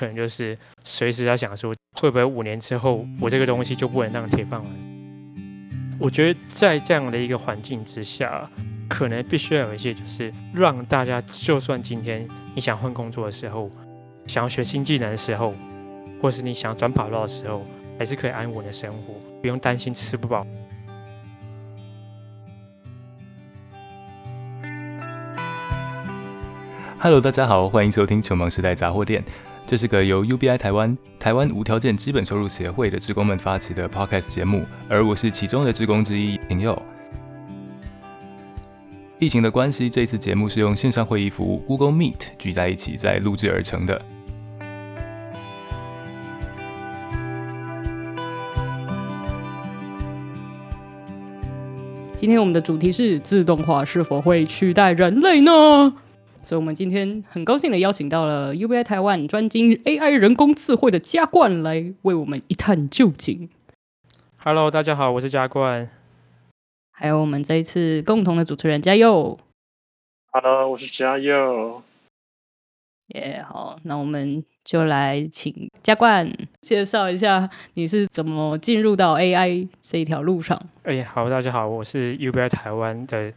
可能就是随时在想说，会不会五年之后我这个东西就不能当铁饭碗？我觉得在这样的一个环境之下，可能必须要有一些，就是让大家，就算今天你想换工作的时候，想要学新技能的时候，或是你想转跑道的时候，还是可以安稳的生活，不用担心吃不饱。Hello，大家好，欢迎收听《穷忙时代杂货店》。这是个由 UBI 台湾台湾无条件基本收入协会的职工们发起的 Podcast 节目，而我是其中的职工之一，平佑。疫情的关系，这次节目是用线上会议服务 Google Meet 聚在一起在录制而成的。今天我们的主题是：自动化是否会取代人类呢？所以，我们今天很高兴的邀请到了 UBI 台湾专精 AI 人工智慧的嘉冠来为我们一探究竟。Hello，大家好，我是嘉冠。还有我们这一次共同的主持人嘉佑。Hello，我是嘉佑。耶，好，那我们就来请嘉冠介绍一下你是怎么进入到 AI 这一条路上。哎，好，大家好，我是 UBI 台湾的。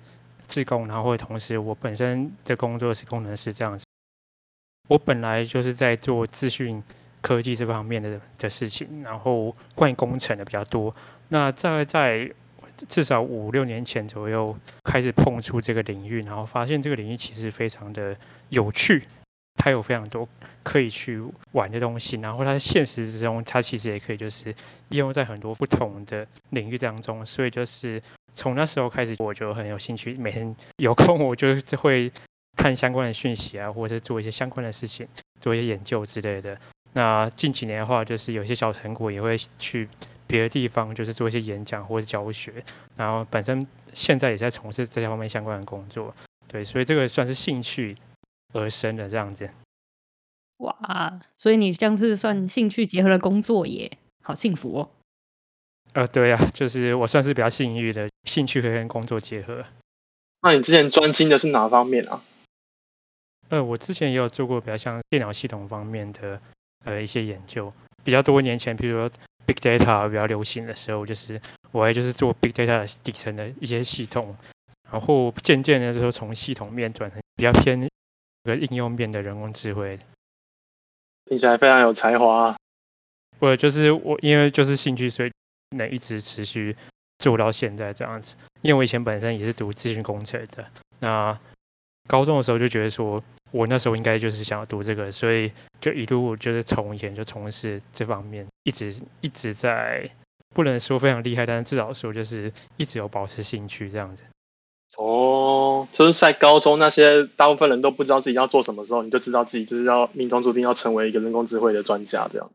自工，然后或者同时，我本身的工作是工程师这样子。我本来就是在做资讯科技这方面的的事情，然后关于工程的比较多。那在在至少五六年前左右开始碰触这个领域，然后发现这个领域其实非常的有趣，它有非常多可以去玩的东西。然后它现实之中，它其实也可以就是应用在很多不同的领域当中。所以就是。从那时候开始，我就很有兴趣，每天有空我就会看相关的讯息啊，或者是做一些相关的事情，做一些研究之类的。那近几年的话，就是有些小成果也会去别的地方，就是做一些演讲或者教学。然后本身现在也在从事这些方面相关的工作，对，所以这个算是兴趣而生的这样子。哇，所以你像是算兴趣结合了工作耶，好幸福哦。呃，对呀，就是我算是比较幸运的，兴趣可以跟工作结合。那你之前专精的是哪方面啊？呃，我之前也有做过比较像电脑系统方面的呃一些研究，比较多年前，比如说 big data 比较流行的时候，就是我也就是做 big data 底层的一些系统，然后渐渐的就从系统面转成比较偏个应用面的人工智慧。听起来非常有才华。我就是我，因为就是兴趣，所以。能一直持续做到现在这样子，因为我以前本身也是读资讯工程的，那高中的时候就觉得说，我那时候应该就是想要读这个，所以就一路就是从以前就从事这方面，一直一直在，不能说非常厉害，但是至少说就是一直有保持兴趣这样子。哦，就是在高中那些大部分人都不知道自己要做什么时候，你就知道自己就是要命中注定要成为一个人工智慧的专家这样。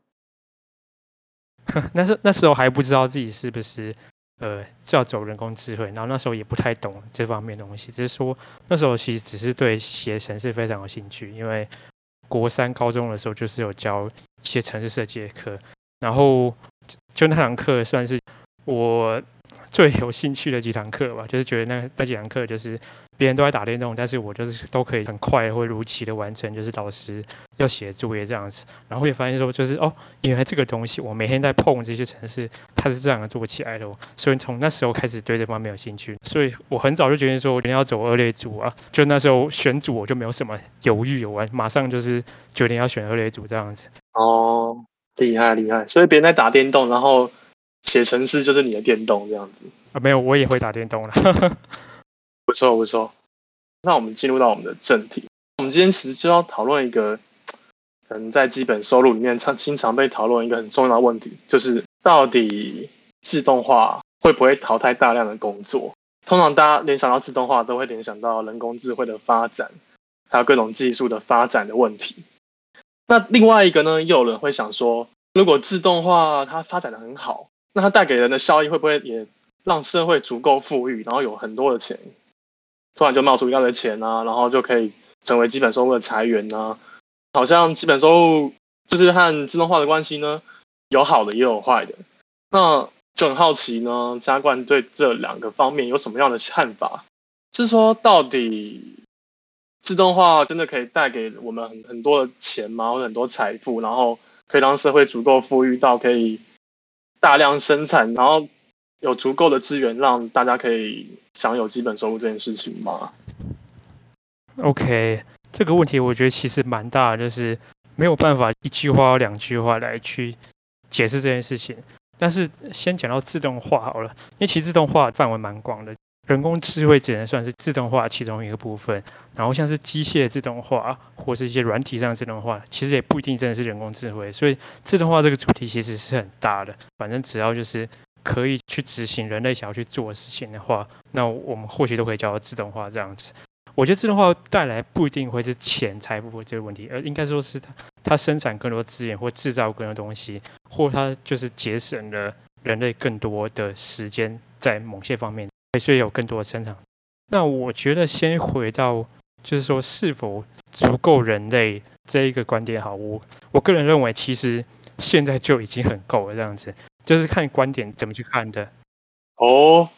那 时那时候还不知道自己是不是呃就要走人工智慧，然后那时候也不太懂这方面东西，只是说那时候其实只是对写程式非常有兴趣，因为国三高中的时候就是有教一些程式设计的课，然后就那堂课算是我。最有兴趣的几堂课吧，就是觉得那那几堂课就是别人都在打电动，但是我就是都可以很快或如期的完成，就是老师要写作业这样子。然后也发现说，就是哦，原来这个东西我每天在碰这些城市，它是这样做起来的。所以从那时候开始对这方面有兴趣，所以我很早就决定说，我一定要走二类组啊。就那时候选组，我就没有什么犹豫，我马上就是决定要选二类组这样子。哦，厉害厉害！所以别人在打电动，然后。写程式就是你的电动这样子啊？没有，我也会打电动了。不错不错。那我们进入到我们的正题。我们今天其实就要讨论一个，可能在基本收入里面常经常被讨论一个很重要的问题，就是到底自动化会不会淘汰大量的工作？通常大家联想到自动化，都会联想到人工智慧的发展，还有各种技术的发展的问题。那另外一个呢，又有人会想说，如果自动化它发展的很好，那它带给人的效益会不会也让社会足够富裕，然后有很多的钱，突然就冒出一大堆钱啊，然后就可以成为基本收入的财源呢？好像基本收入就是和自动化的关系呢，有好的也有坏的。那就很好奇呢，加冠对这两个方面有什么样的看法？就是说，到底自动化真的可以带给我们很很多的钱吗？或者很多财富，然后可以让社会足够富裕到可以大量生产，然后有足够的资源让大家可以享有基本收入这件事情吗？OK，这个问题我觉得其实蛮大，就是没有办法一句话、两句话来去解释这件事情。但是先讲到自动化好了，因为其实自动化范围蛮广的。人工智慧只能算是自动化其中一个部分，然后像是机械自动化或是一些软体上的自动化，其实也不一定真的是人工智慧。所以自动化这个主题其实是很大的。反正只要就是可以去执行人类想要去做的事情的话，那我们或许都可以叫做自动化这样子。我觉得自动化带来不一定会是钱财富这个问题，而应该说是它它生产更多资源或制造更多东西，或它就是节省了人类更多的时间在某些方面。所以有更多的生产。那我觉得先回到，就是说是否足够人类这一个观点好。我我个人认为，其实现在就已经很够了。这样子，就是看观点怎么去看的。哦，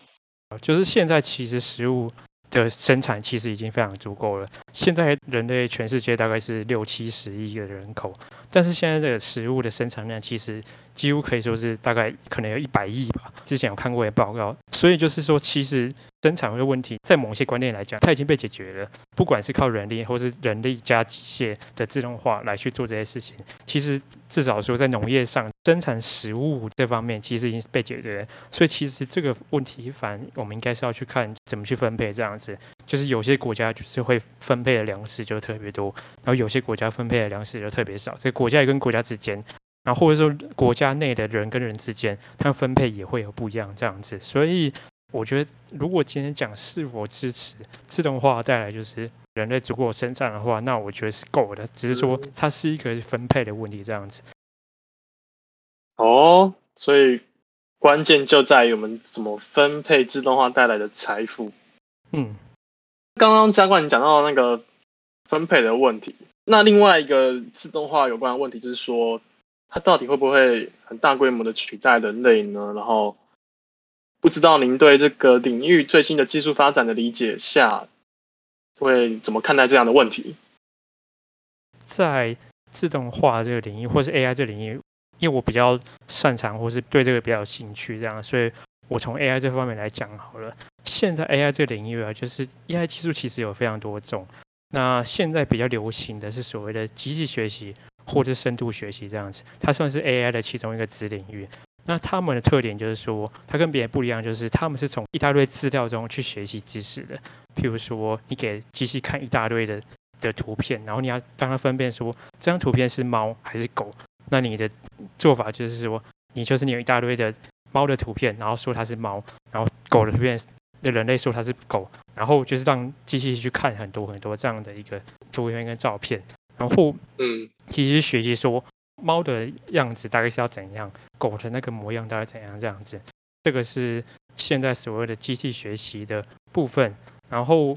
就是现在其实食物。的生产其实已经非常足够了。现在人类全世界大概是六七十亿的人口，但是现在的食物的生产量其实几乎可以说是大概可能有一百亿吧。之前有看过一报告，所以就是说，其实生产的问题在某些观念来讲，它已经被解决了。不管是靠人力，或是人力加机械的自动化来去做这些事情，其实至少说在农业上生产食物这方面，其实已经被解决了。所以其实这个问题，反我们应该是要去看怎么去分配这样子。就是有些国家就是会分配的粮食就特别多，然后有些国家分配的粮食就特别少。所以国家跟国家之间，然后或者说国家内的人跟人之间，他们分配也会有不一样这样子。所以我觉得，如果今天讲是否支持自动化带来就是人类足够生产的话，那我觉得是够的。只是说它是一个分配的问题这样子。哦，所以关键就在于我们怎么分配自动化带来的财富。嗯，刚刚嘉冠你讲到那个分配的问题，那另外一个自动化有关的问题就是说，它到底会不会很大规模的取代人类呢？然后不知道您对这个领域最新的技术发展的理解下，会怎么看待这样的问题？在自动化这个领域，或是 AI 这个领域，因为我比较擅长，或是对这个比较有兴趣，这样，所以我从 AI 这方面来讲好了。现在 AI 这个领域啊，就是 AI 技术其实有非常多种。那现在比较流行的是所谓的机器学习或者深度学习这样子，它算是 AI 的其中一个子领域。那他们的特点就是说，它跟别人不一样，就是他们是从一大堆资料中去学习知识的。譬如说，你给机器看一大堆的的图片，然后你要让它分辨说这张图片是猫还是狗。那你的做法就是说，你就是你有一大堆的猫的图片，然后说它是猫，然后狗的图片。那人类说它是狗，然后就是让机器去看很多很多这样的一个图片跟照片，然后嗯，其实学习说猫的样子大概是要怎样，狗的那个模样大概怎样这样子，这个是现在所谓的机器学习的部分。然后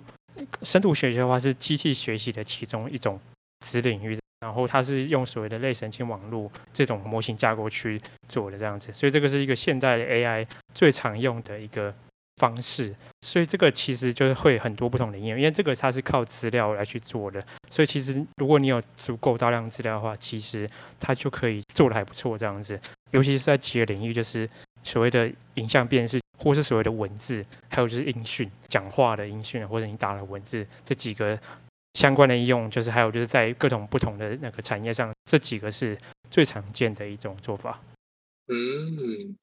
深度学习的话是机器学习的其中一种子领域，然后它是用所谓的类神经网络这种模型架构去做的这样子，所以这个是一个现代的 AI 最常用的一个。方式，所以这个其实就是会很多不同的应用，因为这个它是靠资料来去做的，所以其实如果你有足够大量资料的话，其实它就可以做的还不错这样子。尤其是在几个领域，就是所谓的影像辨识，或是所谓的文字，还有就是音讯，讲话的音讯，或者你打的文字，这几个相关的应用，就是还有就是在各种不同的那个产业上，这几个是最常见的一种做法。嗯。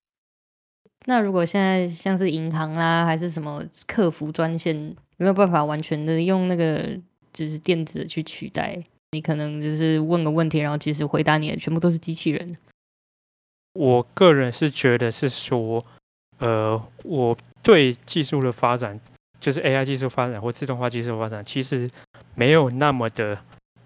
那如果现在像是银行啦，还是什么客服专线，有没有办法完全的用那个就是电子去取代？你可能就是问个问题，然后其实回答你的全部都是机器人。我个人是觉得是说，呃，我对技术的发展，就是 AI 技术发展或自动化技术发展，其实没有那么的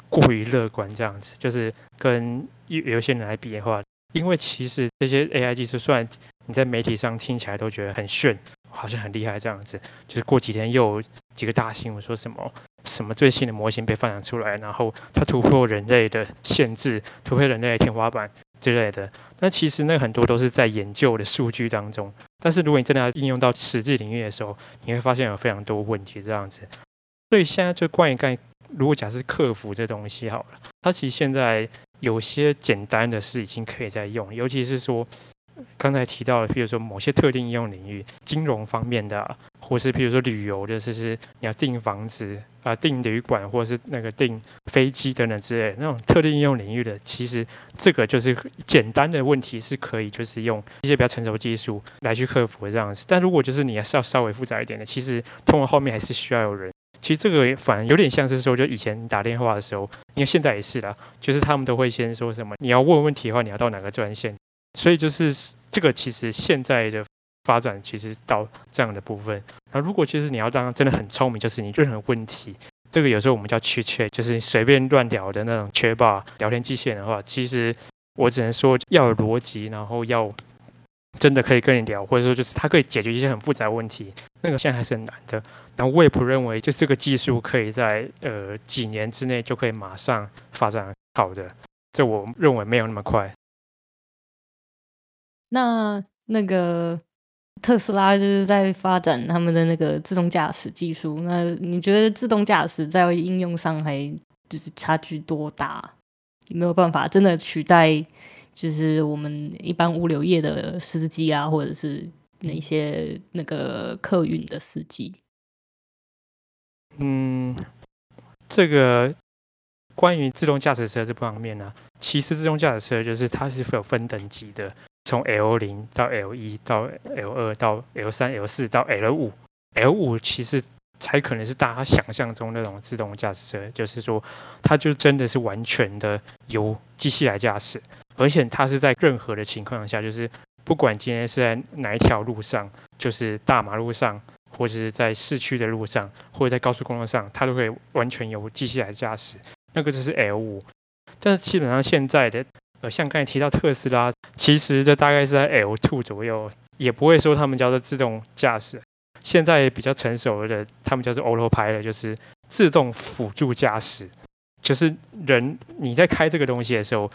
过于乐观。这样子，就是跟有有些人来比的话，因为其实这些 AI 技术算。你在媒体上听起来都觉得很炫，好像很厉害这样子。就是过几天又有几个大新闻说什么什么最新的模型被发展出来，然后它突破人类的限制，突破人类的天花板之类的。那其实那很多都是在研究的数据当中。但是如果你真的要应用到实际领域的时候，你会发现有非常多问题这样子。所以现在就关于概如果假设客服这东西好了，它其实现在有些简单的事已经可以在用，尤其是说。刚才提到的，譬如说某些特定应用领域，金融方面的，或是譬如说旅游的，就是你要订房子啊、订旅馆，或者是那个订飞机等等之类那种特定应用领域的，其实这个就是简单的问题是可以就是用一些比较成熟技术来去克服这样子。但如果就是你要稍稍微复杂一点的，其实通过后面还是需要有人。其实这个反而有点像是说，就以前打电话的时候，因为现在也是啦，就是他们都会先说什么，你要问问题的话，你要到哪个专线。所以就是这个，其实现在的发展其实到这样的部分。那如果其实你要当真的很聪明，就是你任何问题，这个有时候我们叫缺缺，就是随便乱聊的那种缺霸聊天机器人的话，其实我只能说要有逻辑，然后要真的可以跟你聊，或者说就是它可以解决一些很复杂的问题，那个现在还是很难的。然后我也不认为就是这个技术可以在呃几年之内就可以马上发展好的，这我认为没有那么快。那那个特斯拉就是在发展他们的那个自动驾驶技术。那你觉得自动驾驶在应用上还就是差距多大？有没有办法真的取代就是我们一般物流业的司机啊，或者是那些那个客运的司机？嗯，这个关于自动驾驶车这方面呢，其实自动驾驶车就是它是有分等级的。从 L 零到 L 一到 L 二到 L 三 L 四到 L 五，L 五其实才可能是大家想象中那种自动驾驶车，就是说它就真的是完全的由机器来驾驶，而且它是在任何的情况下，就是不管今天是在哪一条路上，就是大马路上，或者是在市区的路上，或者在高速公路上，它都可以完全由机器来驾驶。那个就是 L 五，但是基本上现在的。呃，像刚才提到特斯拉，其实这大概是在 L two 左右，也不会说他们叫做自动驾驶。现在比较成熟的，他们叫做 Autopilot，就是自动辅助驾驶。就是人你在开这个东西的时候，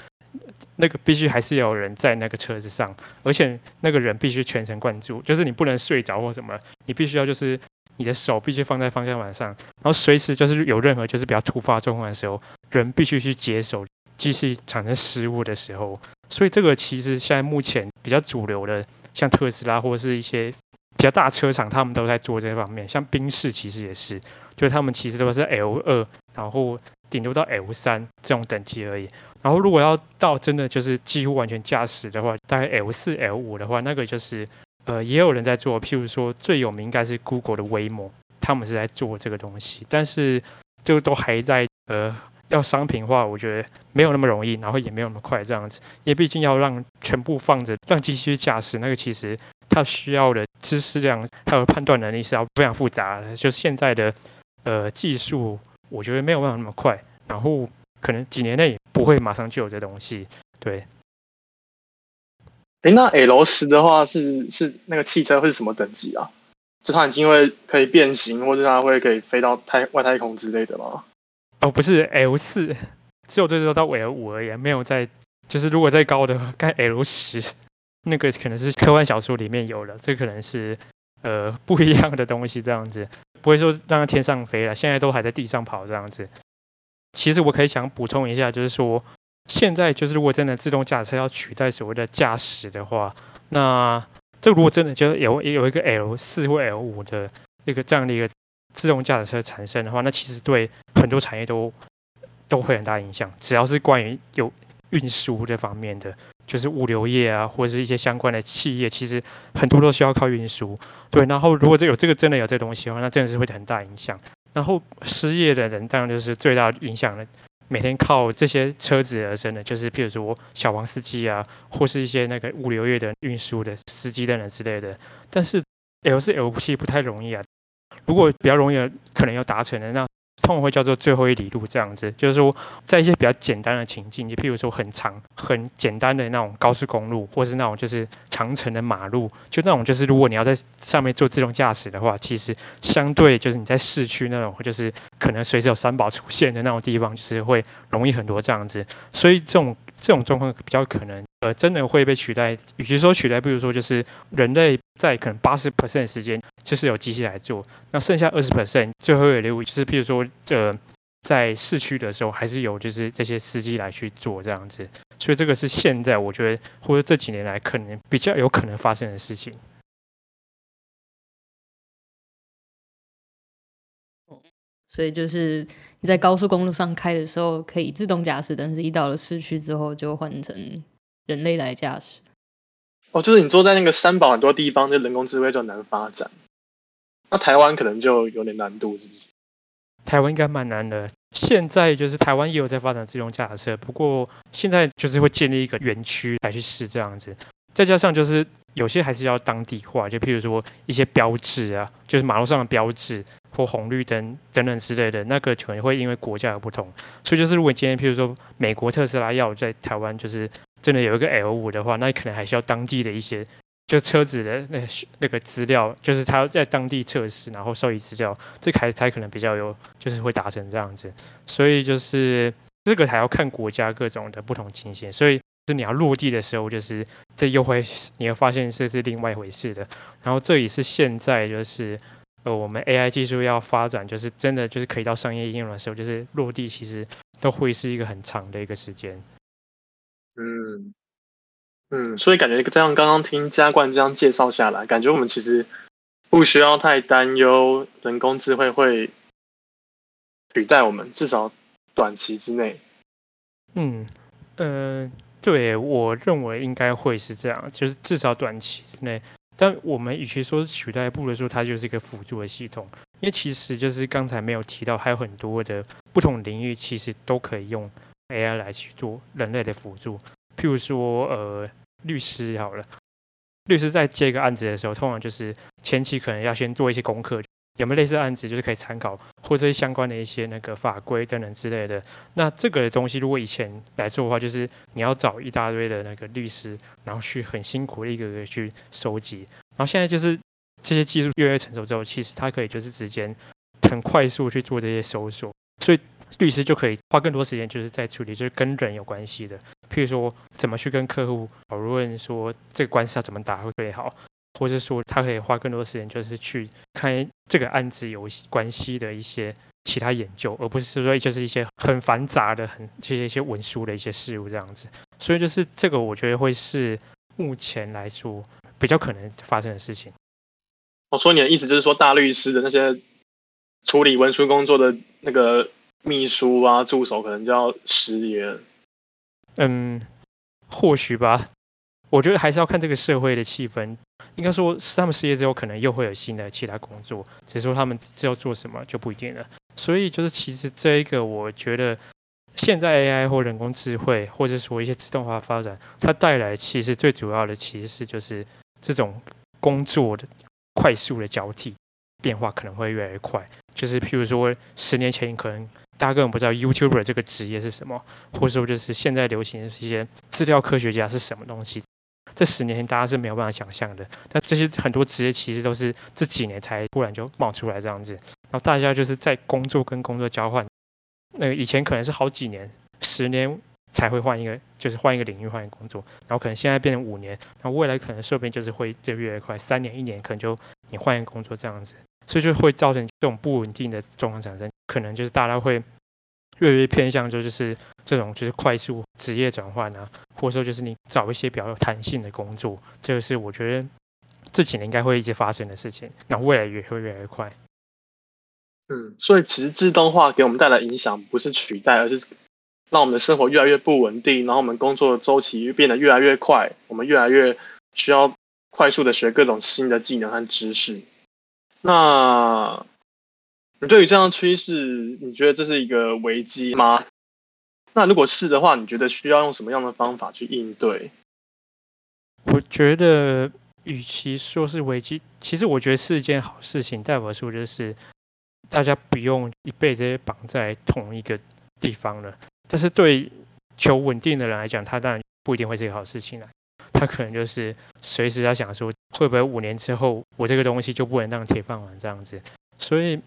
那个必须还是有人在那个车子上，而且那个人必须全神贯注，就是你不能睡着或什么，你必须要就是你的手必须放在方向盘上，然后随时就是有任何就是比较突发状况的时候，人必须去接手。机器产生失误的时候，所以这个其实现在目前比较主流的，像特斯拉或者是一些比较大车厂，他们都在做这方面。像宾士其实也是，就是他们其实都是 L 二，然后顶多到 L 三这种等级而已。然后如果要到真的就是几乎完全驾驶的话，大概 L 四、L 五的话，那个就是呃也有人在做。譬如说最有名应该是 Google 的 Waymo，他们是在做这个东西，但是就都还在呃。要商品化，我觉得没有那么容易，然后也没有那么快这样子，因为毕竟要让全部放着让机器去驾驶，那个其实它需要的知识量还有判断能力是要非常复杂的。就现在的呃技术，我觉得没有办法那么快，然后可能几年内不会马上就有这东西。对。哎，那 L 十的话是是那个汽车会是什么等级啊？就它已经会可以变形，或者它会可以飞到太外太空之类的吗？哦，不是 L 四，只有最多到 L 五而已，没有在，就是如果再高的，该 L 十，那个可能是科幻小说里面有了，这可能是呃不一样的东西，这样子不会说让它天上飞了，现在都还在地上跑这样子。其实我可以想补充一下，就是说现在就是如果真的自动驾驶要取代所谓的驾驶的话，那这如果真的就有有一个 L 四或 L 五的一个这样的一个。自动驾驶车产生的话，那其实对很多产业都都会很大影响。只要是关于有运输这方面的，就是物流业啊，或者是一些相关的企业，其实很多都需要靠运输。对，然后如果这有这个真的有这东西的话，那真的是会很大影响。然后失业的人当然就是最大影响了。每天靠这些车子而生的，就是譬如说小黄司机啊，或是一些那个物流业的运输的司机等等之类的。但是 L 四 L 七不太容易啊。如果比较容易可能要达成的，那通常会叫做最后一里路这样子，就是说在一些比较简单的情境，就譬如说很长、很简单的那种高速公路，或是那种就是长城的马路，就那种就是如果你要在上面做自动驾驶的话，其实相对就是你在市区那种，就是可能随时有三宝出现的那种地方，就是会容易很多这样子。所以这种这种状况比较可能。呃，真的会被取代。与其说取代，不如说就是人类在可能八十 percent 时间就是有机器来做，那剩下二十 percent 最后一个流就是譬如说，呃，在市区的时候，还是有就是这些司机来去做这样子，所以这个是现在我觉得或者这几年来可能比较有可能发生的事情。所以就是你在高速公路上开的时候可以自动驾驶，但是一到了市区之后就换成人类来驾驶。哦，就是你坐在那个三宝很多地方，就人工智慧就难发展。那台湾可能就有点难度，是不是？台湾应该蛮难的。现在就是台湾也有在发展自动驾驶车，不过现在就是会建立一个园区来去试这样子。再加上就是有些还是要当地化，就譬如说一些标志啊，就是马路上的标志红绿灯等等之类的，那个可能会因为国家而不同。所以就是如果今天譬如说美国特斯拉要在台湾就是真的有一个 L 五的话，那可能还需要当地的一些。就车子的那那个资料，就是他在当地测试，然后收集资料，这才才可能比较有，就是会达成这样子。所以就是这个还要看国家各种的不同情形。所以是你要落地的时候，就是这又会你会发现这是另外一回事的。然后这也是现在就是呃我们 AI 技术要发展，就是真的就是可以到商业应用的时候，就是落地其实都会是一个很长的一个时间。嗯。嗯，所以感觉这样刚刚听嘉冠这样介绍下来，感觉我们其实不需要太担忧人工智慧会取代我们，至少短期之内。嗯，呃，对我认为应该会是这样，就是至少短期之内。但我们与其说取代，不如说它就是一个辅助的系统，因为其实就是刚才没有提到，还有很多的不同领域，其实都可以用 AI 来去做人类的辅助，譬如说，呃。律师好了，律师在接一个案子的时候，通常就是前期可能要先做一些功课，有没有类似案子，就是可以参考，或者相关的一些那个法规等等之类的。那这个东西如果以前来做的话，就是你要找一大堆的那个律师，然后去很辛苦的一个个去收集。然后现在就是这些技术越来越成熟之后，其实它可以就是直接很快速去做这些搜索，所以律师就可以花更多时间就是在处理就是跟人有关系的。譬如说，怎么去跟客户讨论说这个官司要怎么打会最好，或是说他可以花更多时间，就是去看这个案子有关系的一些其他研究，而不是说就是一些很繁杂的、很这些一些文书的一些事物这样子。所以就是这个，我觉得会是目前来说比较可能发生的事情。我说你的意思就是说，大律师的那些处理文书工作的那个秘书啊、助手，可能就要失业。嗯，或许吧。我觉得还是要看这个社会的气氛。应该说，他们失业之后，可能又会有新的其他工作。只是说他们知道做什么就不一定了。所以，就是其实这一个，我觉得现在 AI 或人工智慧，或者说一些自动化发展，它带来其实最主要的，其实是就是这种工作的快速的交替变化可能会越来越快。就是譬如说，十年前可能。大家根本不知道 YouTuber 这个职业是什么，或者说就是现在流行的一些资料科学家是什么东西。这十年大家是没有办法想象的，但这些很多职业其实都是这几年才突然就冒出来这样子。然后大家就是在工作跟工作交换，那以前可能是好几年、十年才会换一个，就是换一个领域换一个工作，然后可能现在变成五年，那未来可能说不定就是会就越来越快，三年、一年可能就你换一个工作这样子。所以就会造成这种不稳定的状况产生，可能就是大家会越来越偏向，就是这种就是快速职业转换啊，或者说就是你找一些比较有弹性的工作，这个是我觉得这几年应该会一直发生的事情，那未来也会越来越快。嗯，所以其实自动化给我们带来影响不是取代，而是让我们的生活越来越不稳定，然后我们工作的周期变得越来越快，我们越来越需要快速的学各种新的技能和知识。那对于这样趋势，你觉得这是一个危机吗？那如果是的话，你觉得需要用什么样的方法去应对？我觉得，与其说是危机，其实我觉得是一件好事情。代表说，就是大家不用一辈子绑在同一个地方了。但是对求稳定的人来讲，他当然不一定会是一个好事情了。他可能就是随时在想说，会不会五年之后我这个东西就不能当铁饭碗这样子？所以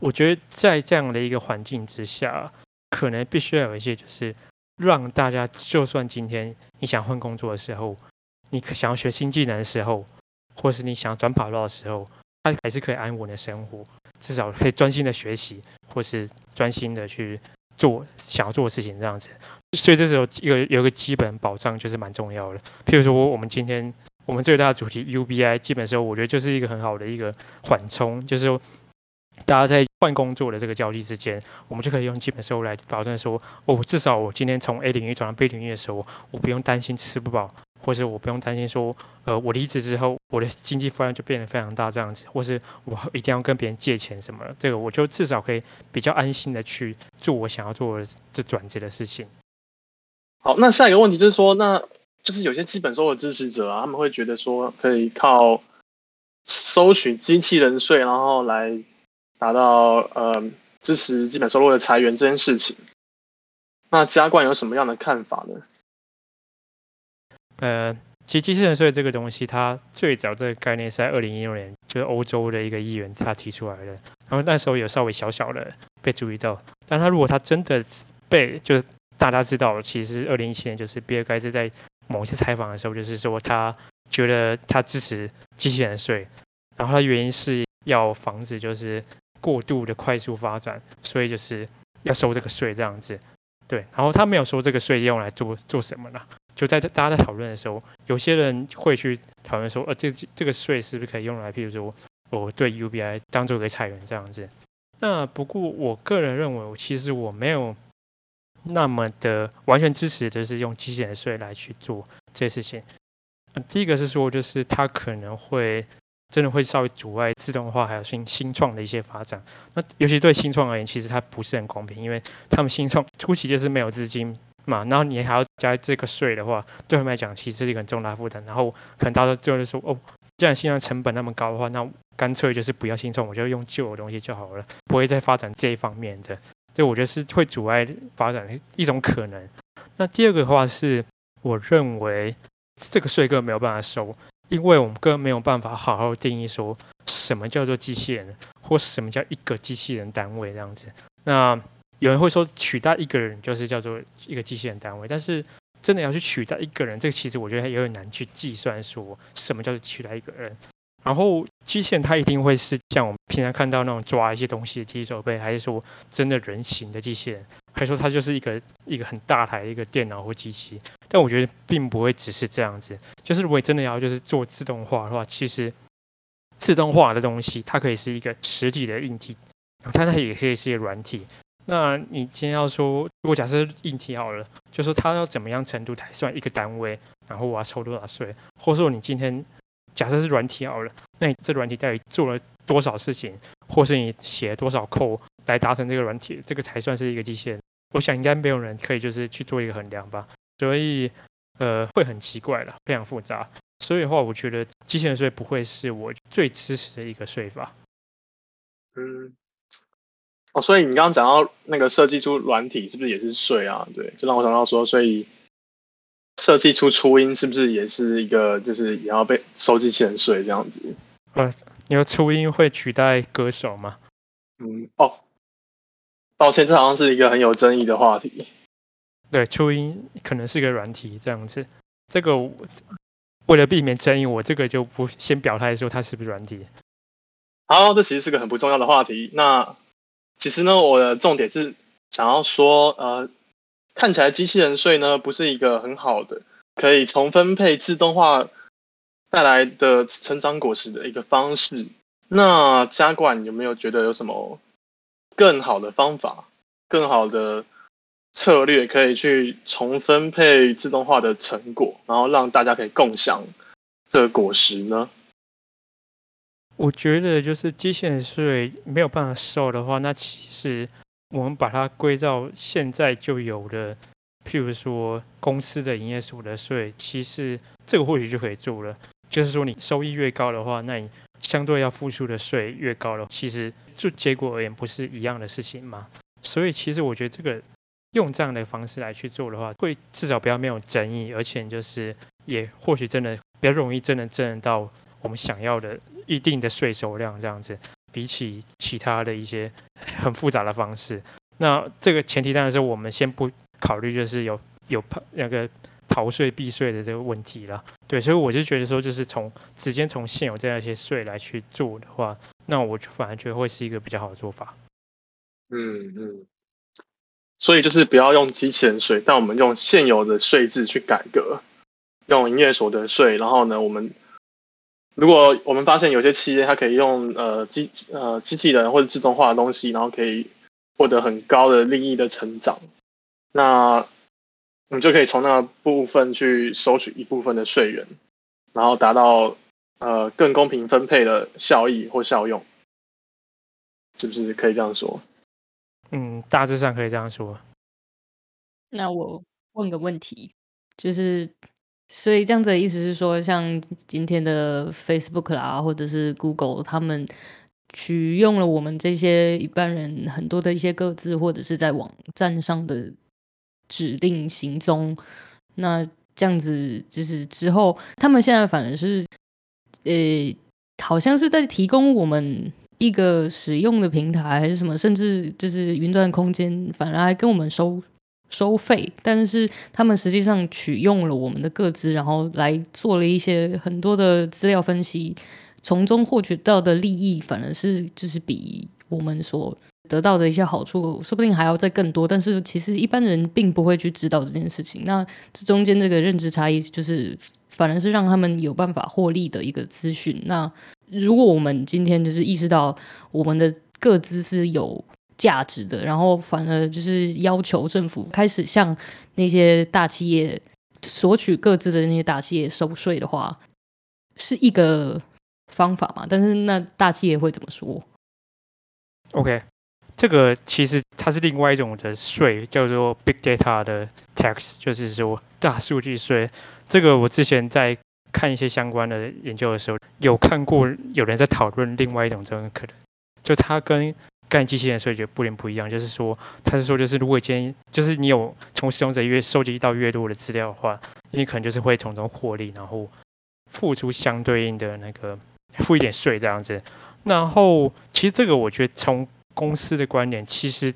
我觉得在这样的一个环境之下，可能必须要有一些，就是让大家就算今天你想换工作的时候，你想要学新技能的时候，或是你想转跑道的时候，他还是可以安稳的生活，至少可以专心的学习，或是专心的去做想要做的事情这样子。所以这时候一个有一个基本保障就是蛮重要的。譬如说我们今天我们最大的主题 UBI，基本上我觉得就是一个很好的一个缓冲，就是说大家在换工作的这个交替之间，我们就可以用基本收入来保证说，哦，至少我今天从 A 领域转到 B 领域的时候，我不用担心吃不饱。或者我不用担心说，呃，我离职之后，我的经济负担就变得非常大这样子，或是我一定要跟别人借钱什么，这个我就至少可以比较安心的去做我想要做的这转职的事情。好，那下一个问题就是说，那就是有些基本收入支持者啊，他们会觉得说，可以靠收取机器人税，然后来达到呃支持基本收入的裁员这件事情。那加冠有什么样的看法呢？呃，其实机器人税这个东西，它最早这个概念是在二零一六年，就是欧洲的一个议员他提出来的。然后那时候有稍微小小的被注意到，但他如果他真的被就大家知道，其实二零一七年就是比尔盖茨在某一次采访的时候，就是说他觉得他支持机器人税，然后他原因是要防止就是过度的快速发展，所以就是要收这个税这样子。对，然后他没有说这个税用来做做什么呢？就在大家在讨论的时候，有些人会去讨论说，呃，这这个税是不是可以用来，譬如说，我对 UBI 当做一个裁员这样子。那不过我个人认为，其实我没有那么的完全支持，就是用机器人税来去做这些事情。嗯第一个是说，就是他可能会真的会稍微阻碍自动化还有新新创的一些发展。那尤其对新创而言，其实它不是很公平，因为他们新创初期就是没有资金。嘛，然后你还要加这个税的话，对他们来讲其实是一个很重大负担。然后可能到时候最后就说，哦，既然现在成本那么高的话，那干脆就是不要新创，我就用旧的东西就好了，不会再发展这一方面的。这我觉得是会阻碍发展的一种可能。那第二个的话是，我认为这个税根本没有办法收，因为我们根本没有办法好好定义说什么叫做机器人，或什么叫一个机器人单位这样子。那有人会说取代一个人就是叫做一个机器人单位，但是真的要去取代一个人，这个其实我觉得有点难去计算说什么叫做取代一个人。然后机器人它一定会是像我们平常看到那种抓一些东西的机器手背，还是说真的人形的机器人，还说它就是一个一个很大台的一个电脑或机器？但我觉得并不会只是这样子，就是如果真的要就是做自动化的话，其实自动化的东西它可以是一个实体的硬体，它它也可以是一个软体。那你今天要说，如果假设硬体好了，就说它要怎么样程度才算一个单位，然后我要抽多少税，或者说你今天假设是软体好了，那你这软体到底做了多少事情，或是你写了多少扣来达成这个软体，这个才算是一个机器人？我想应该没有人可以就是去做一个衡量吧，所以呃会很奇怪了，非常复杂。所以的话，我觉得机器人税不会是我最支持的一个税法。嗯。哦，所以你刚刚讲到那个设计出软体是不是也是税啊？对，就让我想到说，所以设计出初音是不是也是一个，就是也要被收机器人税这样子？呃，你说初音会取代歌手吗？嗯，哦，抱歉，这好像是一个很有争议的话题。对，初音可能是个软体这样子，这个为了避免争议，我这个就不先表态说它是不是软体。好，这其实是个很不重要的话题。那其实呢，我的重点是想要说，呃，看起来机器人税呢不是一个很好的可以重分配自动化带来的成长果实的一个方式。那加管有没有觉得有什么更好的方法、更好的策略可以去重分配自动化的成果，然后让大家可以共享这个果实呢？我觉得就是机器人税没有办法收的话，那其实我们把它归到现在就有的，譬如说公司的营业所得税，其实这个或许就可以做了。就是说你收益越高的话，那你相对要付出的税越高了，其实就结果而言不是一样的事情吗？所以其实我觉得这个用这样的方式来去做的话，会至少比较没有争议，而且就是也或许真的比较容易真的挣到。我们想要的一定的税收量这样子，比起其他的一些很复杂的方式，那这个前提当然是我们先不考虑，就是有有那个逃税避税的这个问题了。对，所以我就觉得说，就是从直接从现有这样一些税来去做的话，那我就反而觉得会是一个比较好的做法。嗯嗯。所以就是不要用机器人税，但我们用现有的税制去改革，用营业所得税。然后呢，我们如果我们发现有些企业它可以用呃机呃机器人或者自动化的东西，然后可以获得很高的利益的成长，那我们就可以从那部分去收取一部分的税源，然后达到呃更公平分配的效益或效用，是不是可以这样说？嗯，大致上可以这样说。那我问个问题，就是，所以这样子的意思是说，像今天的 Facebook 啦，或者是 Google，他们取用了我们这些一般人很多的一些个字，或者是在网站上的指令行踪，那这样子就是之后，他们现在反而是，呃，好像是在提供我们。一个使用的平台还是什么，甚至就是云端空间，反而还跟我们收收费，但是他们实际上取用了我们的个资，然后来做了一些很多的资料分析，从中获取到的利益，反而是就是比我们所得到的一些好处，说不定还要再更多。但是其实一般人并不会去知道这件事情。那这中间这个认知差异，就是反而是让他们有办法获利的一个资讯。那如果我们今天就是意识到我们的各自是有价值的，然后反而就是要求政府开始向那些大企业索取各自的那些大企业收税的话，是一个方法嘛？但是那大企业会怎么说？OK，这个其实它是另外一种的税，叫做 Big Data 的 Tax，就是说大数据税。这个我之前在。看一些相关的研究的时候，有看过有人在讨论另外一种这种可能，就它跟干机器人税就不连不一样，就是说，他是说，就是如果今天就是你有从使用者越收集到越多的资料的话，你可能就是会从中获利，然后付出相对应的那个付一点税这样子。然后其实这个我觉得从公司的观点，其实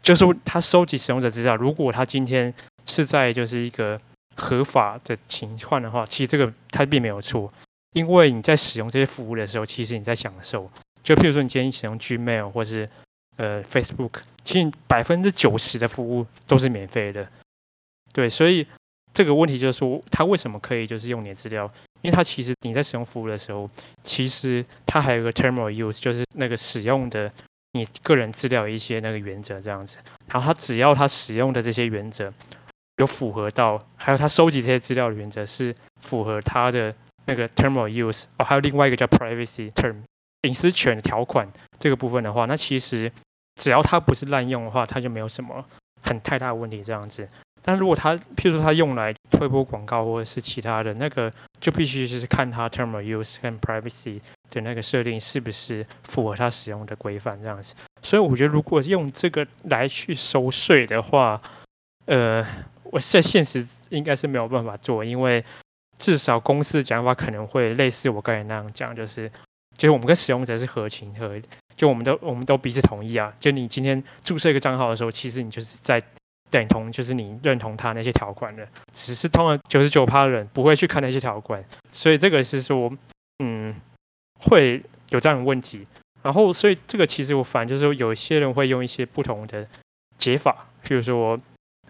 就是他收集使用者资料，如果他今天是在就是一个。合法的情况的话，其实这个他并没有错，因为你在使用这些服务的时候，其实你在享受。就譬如说，你今天使用 Gmail 或是呃 Facebook，其实百分之九十的服务都是免费的。对，所以这个问题就是说，他为什么可以就是用你的资料？因为它其实你在使用服务的时候，其实它还有个 terminal use，就是那个使用的你个人资料一些那个原则这样子。然后它只要它使用的这些原则。有符合到，还有他收集这些资料的原则是符合他的那个 term of use 哦，还有另外一个叫 privacy term 隐私权条款这个部分的话，那其实只要他不是滥用的话，他就没有什么很太大的问题这样子。但如果他譬如说他用来推播广告或者是其他的那个，就必须是看他 term of use 跟 privacy 的那个设定是不是符合他使用的规范这样子。所以我觉得如果用这个来去收税的话，呃。我在现实应该是没有办法做，因为至少公司的讲法可能会类似我刚才那样讲，就是就是我们跟使用者是合情合，就我们都我们都彼此同意啊。就你今天注册一个账号的时候，其实你就是在等同，就是你认同他那些条款的，只是通常九十九趴的人不会去看那些条款，所以这个是说，嗯，会有这样的问题。然后，所以这个其实我反就是说，有一些人会用一些不同的解法，譬如说。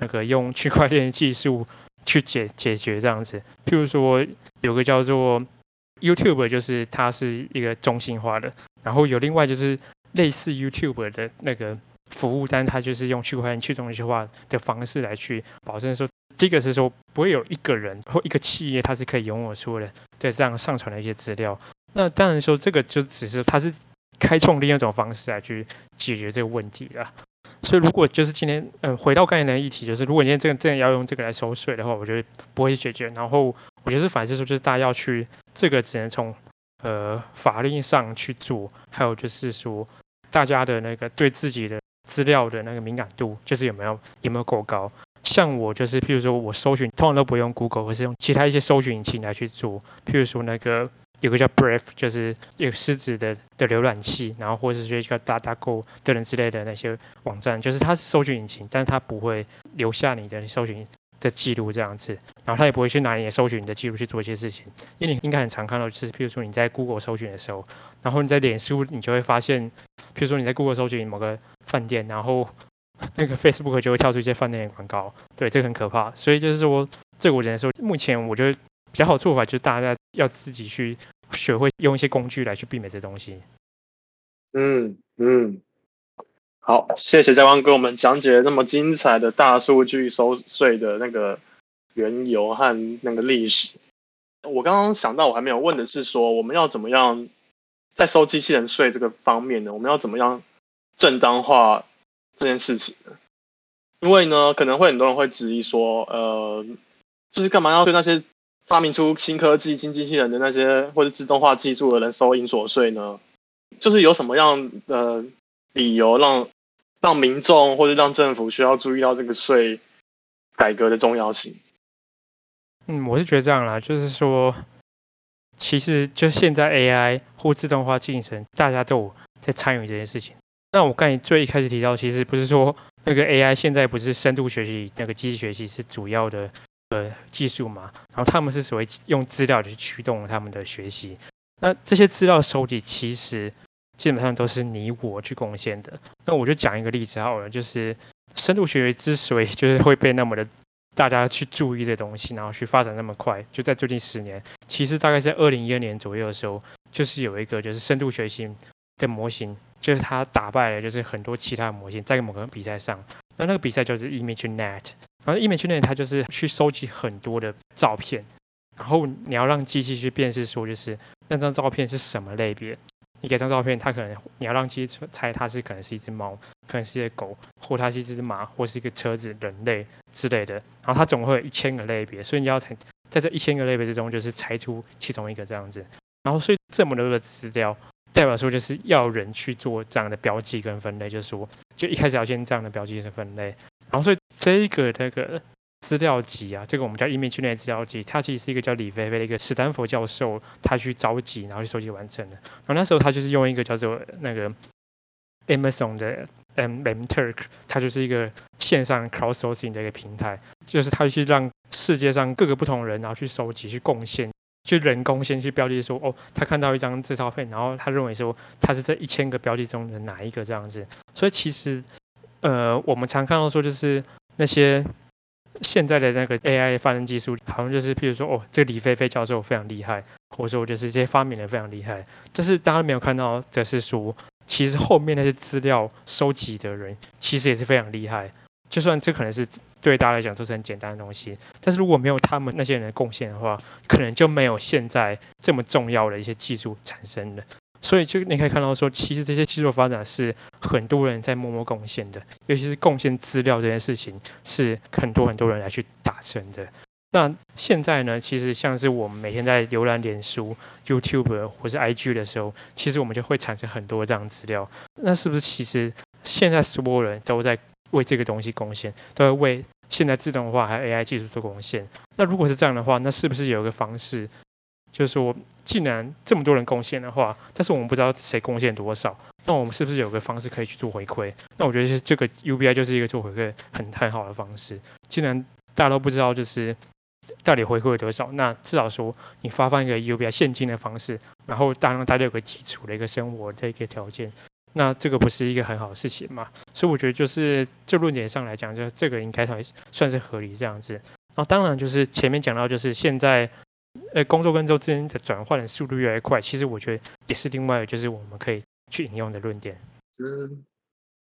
那个用区块链技术去解解决这样子，譬如说有个叫做 YouTube，就是它是一个中心化的，然后有另外就是类似 YouTube 的那个服务，但是它就是用区块链去中心化的方式来去保证说，这个是说不会有一个人或一个企业它是可以拥有所有的在这样上传的一些资料。那当然说这个就只是它是开创另一种方式来去解决这个问题了。所以，如果就是今天，嗯，回到刚才的议题，就是如果今天这个真的要用这个来收税的话，我觉得不会解决。然后，我觉得是反思说，就是大家要去这个只能从呃法律上去做，还有就是说大家的那个对自己的资料的那个敏感度，就是有没有有没有够高。像我就是，譬如说我搜寻通常都不用 Google，而是用其他一些搜寻引擎来去做，譬如说那个。有个叫 Brave，就是有狮子的的浏览器，然后或者是说叫 DataGo 等等之类的那些网站，就是它是搜寻引擎，但是它不会留下你的搜寻的记录这样子，然后他也不会去拿你的搜寻你的记录去做一些事情，因为你应该很常看到，就是譬如说你在 Google 搜寻的时候，然后你在脸书你就会发现，譬如说你在 Google 搜寻某个饭店，然后那个 Facebook 就会跳出一些饭店的广告，对，这个很可怕。所以就是说，这个我只能说，目前我觉得比较好做法就是大家要自己去学会用一些工具来去避免这东西。嗯嗯，好，谢谢嘉光给我们讲解那么精彩的大数据收税的那个缘由和那个历史。我刚刚想到，我还没有问的是说，我们要怎么样在收机器人税这个方面呢？我们要怎么样正当化这件事情？因为呢，可能会很多人会质疑说，呃，就是干嘛要对那些发明出新科技、新机器人的那些或者自动化技术的人收银所税呢？就是有什么样的理由让让民众或者让政府需要注意到这个税改革的重要性？嗯，我是觉得这样啦，就是说，其实就现在 AI 或自动化进程，大家都在参与这件事情。那我刚才最一开始提到，其实不是说那个 AI 现在不是深度学习那个机器学习是主要的呃技术嘛？然后他们是所谓用资料去驱动他们的学习。那这些资料收集其实基本上都是你我去贡献的。那我就讲一个例子好了，就是深度学习之所以 就是会被那么的大家去注意这东西，然后去发展那么快，就在最近十年，其实大概在二零一二年左右的时候，就是有一个就是深度学习的模型，就是它打败了就是很多其他的模型，在某个比赛上，那那个比赛就是 ImageNet，然后 ImageNet 它就是去收集很多的照片，然后你要让机器去辨识说就是那张照片是什么类别。你给张照片，它可能你要让机器猜它是可能是一只猫，可能是一只狗，或它是一只马，或是一个车子、人类之类的。然后它总会有一千个类别，所以你要猜在这一千个类别之中，就是猜出其中一个这样子。然后所以这么多的资料，代表说就是要人去做这样的标记跟分类，就是说就一开始要先这样的标记跟分类。然后所以这一个那个。资料集啊，这个我们叫 image 内资料集，它其实是一个叫李飞飞的一个史丹佛教授，他去召集，然后去收集完成的。然后那时候他就是用一个叫做那个 Amazon 的 M M Turk，它就是一个线上 crowdsourcing 的一个平台，就是他去让世界上各个不同人，然后去收集、去贡献，就人工先去标记说，哦，他看到一张这照片，然后他认为说他是这一千个标记中的哪一个这样子。所以其实，呃，我们常看到说就是那些。现在的那个 AI 发生技术，好像就是譬如说，哦，这个李飞飞教授非常厉害，或者说就是这些发明人非常厉害。但是大家没有看到的是说，其实后面那些资料收集的人，其实也是非常厉害。就算这可能是对大家来讲都是很简单的东西，但是如果没有他们那些人的贡献的话，可能就没有现在这么重要的一些技术产生的。所以就你可以看到说，其实这些技术发展是很多人在默默贡献的，尤其是贡献资料这件事情，是很多很多人来去达成的。那现在呢，其实像是我们每天在浏览脸书、YouTube 或是 IG 的时候，其实我们就会产生很多这样资料。那是不是其实现在所有人都在为这个东西贡献，都在为现在自动化还有 AI 技术做贡献？那如果是这样的话，那是不是有一个方式？就是说，既然这么多人贡献的话，但是我们不知道谁贡献多少，那我们是不是有个方式可以去做回馈？那我觉得是这个 UBI 就是一个做回馈很很好的方式。既然大家都不知道就是到底回馈多少，那至少说你发放一个 UBI 现金的方式，然后当然大家有个基础的一个生活的一个条件，那这个不是一个很好的事情嘛？所以我觉得就是这论点上来讲，就这个应该算算是合理这样子。然后当然就是前面讲到就是现在。呃，工作跟周之间的转换的速度越来越快，其实我觉得也是另外就是我们可以去引用的论点。嗯，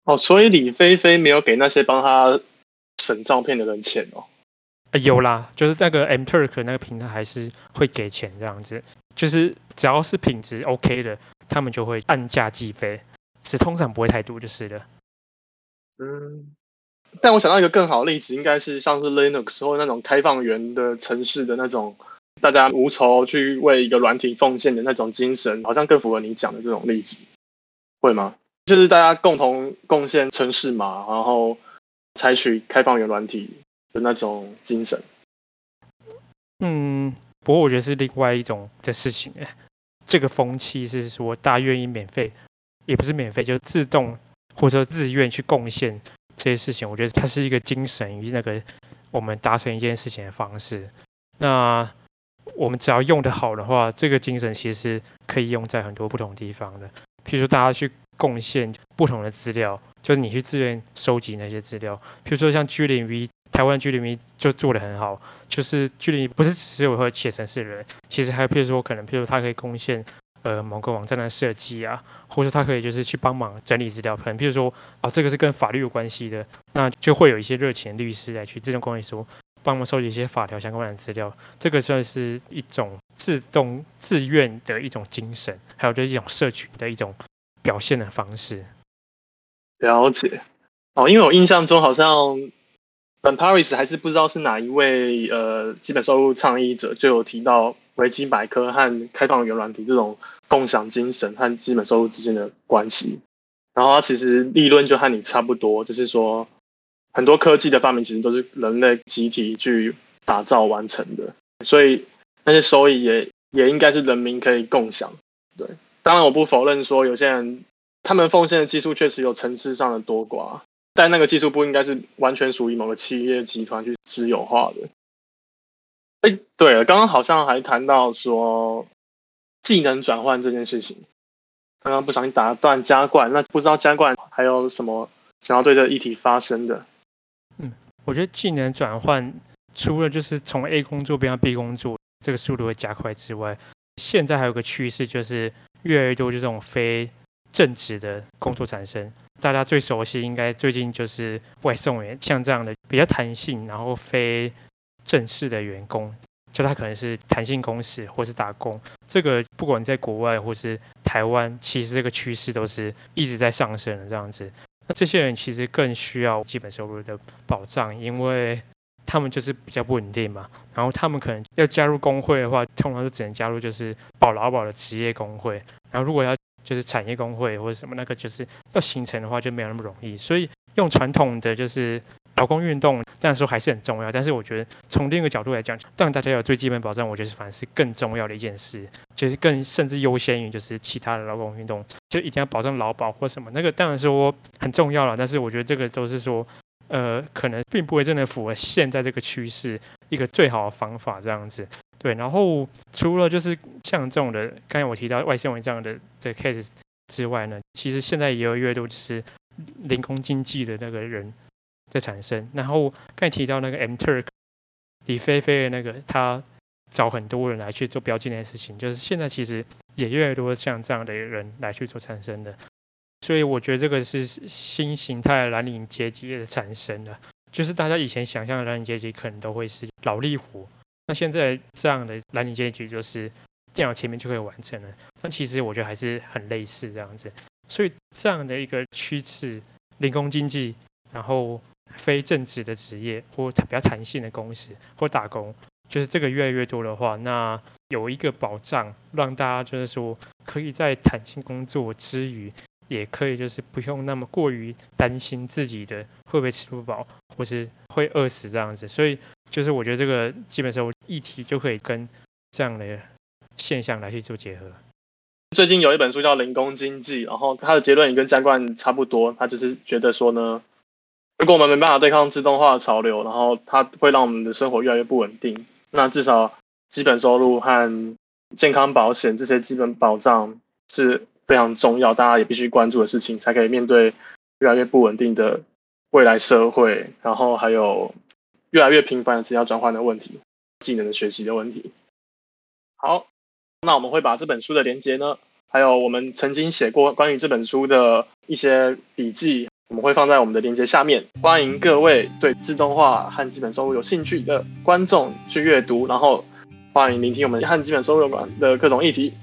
哦，所以李菲菲没有给那些帮他审照片的人钱哦？有啦，就是那个 M Turk 那个平台还是会给钱这样子，就是只要是品质 OK 的，他们就会按价计费，只通常不会太多就是了。嗯，但我想到一个更好的例子，应该是像是 Linux 或那种开放源的城市的那种。大家无酬去为一个软体奉献的那种精神，好像更符合你讲的这种例子，会吗？就是大家共同贡献城市嘛，然后采取开放源软体的那种精神。嗯，不过我觉得是另外一种的事情诶。这个风气是说，大家愿意免费，也不是免费，就自动或者说自愿去贡献这些事情。我觉得它是一个精神与那个我们达成一件事情的方式。那我们只要用得好的话，这个精神其实可以用在很多不同地方的。譬如说，大家去贡献不同的资料，就是你去自愿收集那些资料。譬如说，像 G 零 V，台湾 G 零 V 就做得很好，就是 G 零 V 不是只有会写程式的人，其实还有譬如说，可能譬如他可以贡献呃某个网站的设计啊，或者他可以就是去帮忙整理资料。可能譬如说啊，这个是跟法律有关系的，那就会有一些热情律师来去自动跟你说。帮忙收集一些法条相关的资料，这个算是一种自动自愿的一种精神，还有就是一种社群的一种表现的方式。了解哦，因为我印象中好像本 Paris 还是不知道是哪一位呃基本收入倡议者就有提到维基百科和开放原软体这种共享精神和基本收入之间的关系，然后它其实利润就和你差不多，就是说。很多科技的发明其实都是人类集体去打造完成的，所以那些收益也也应该是人民可以共享。对，当然我不否认说有些人他们奉献的技术确实有层次上的多寡，但那个技术不应该是完全属于某个企业集团去私有化的。哎，对了，刚刚好像还谈到说技能转换这件事情，刚刚不小心打断加冠，那不知道加冠还有什么想要对这个议题发生的？嗯，我觉得技能转换除了就是从 A 工作变到 B 工作，这个速度会加快之外，现在还有个趋势就是越来越多就这种非正职的工作产生。大家最熟悉应该最近就是外送员，像这样的比较弹性，然后非正式的员工，就他可能是弹性工时或是打工。这个不管在国外或是台湾，其实这个趋势都是一直在上升的这样子。那这些人其实更需要基本收入的保障，因为他们就是比较不稳定嘛。然后他们可能要加入工会的话，通常是只能加入就是保劳保的职业工会。然后如果要就是产业工会或者什么那个就是要形成的话，就没有那么容易。所以用传统的就是。劳工运动这样说还是很重要，但是我觉得从另一个角度来讲，让大家有最基本保障，我觉得是反而是更重要的一件事，就是更甚至优先于就是其他的劳工运动，就一定要保证劳保或什么，那个当然说很重要了，但是我觉得这个都是说，呃，可能并不会真的符合现在这个趋势一个最好的方法这样子。对，然后除了就是像这种的，刚才我提到外线文这样的这个 case 之外呢，其实现在也有越多就是零工经济的那个人。在产生，然后刚才提到那个 M Turk 李飞飞的那个，他找很多人来去做标记那些事情，就是现在其实也越来越多像这样的人来去做产生的，所以我觉得这个是新形态蓝领阶级的产生的，就是大家以前想象的蓝领阶级可能都会是劳力活，那现在这样的蓝领阶级就是电脑前面就可以完成了，但其实我觉得还是很类似这样子，所以这样的一个趋势，零工经济，然后。非正职的职业或比较弹性的工时或打工，就是这个越来越多的话，那有一个保障，让大家就是说可以在弹性工作之余，也可以就是不用那么过于担心自己的会不会吃不饱或是会饿死这样子。所以就是我觉得这个基本上议题就可以跟这样的现象来去做结合。最近有一本书叫《零工经济》，然后它的结论也跟加冠差不多，他就是觉得说呢。如果我们没办法对抗自动化的潮流，然后它会让我们的生活越来越不稳定。那至少基本收入和健康保险这些基本保障是非常重要，大家也必须关注的事情，才可以面对越来越不稳定的未来社会。然后还有越来越频繁的资料转换的问题、技能的学习的问题。好，那我们会把这本书的连接呢，还有我们曾经写过关于这本书的一些笔记。我们会放在我们的链接下面，欢迎各位对自动化和基本收入有兴趣的观众去阅读，然后欢迎聆听我们和基本收入有关的各种议题。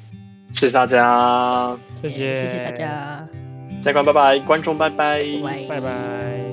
谢谢大家，谢谢。谢谢大家，下官拜拜，观众拜拜，拜拜。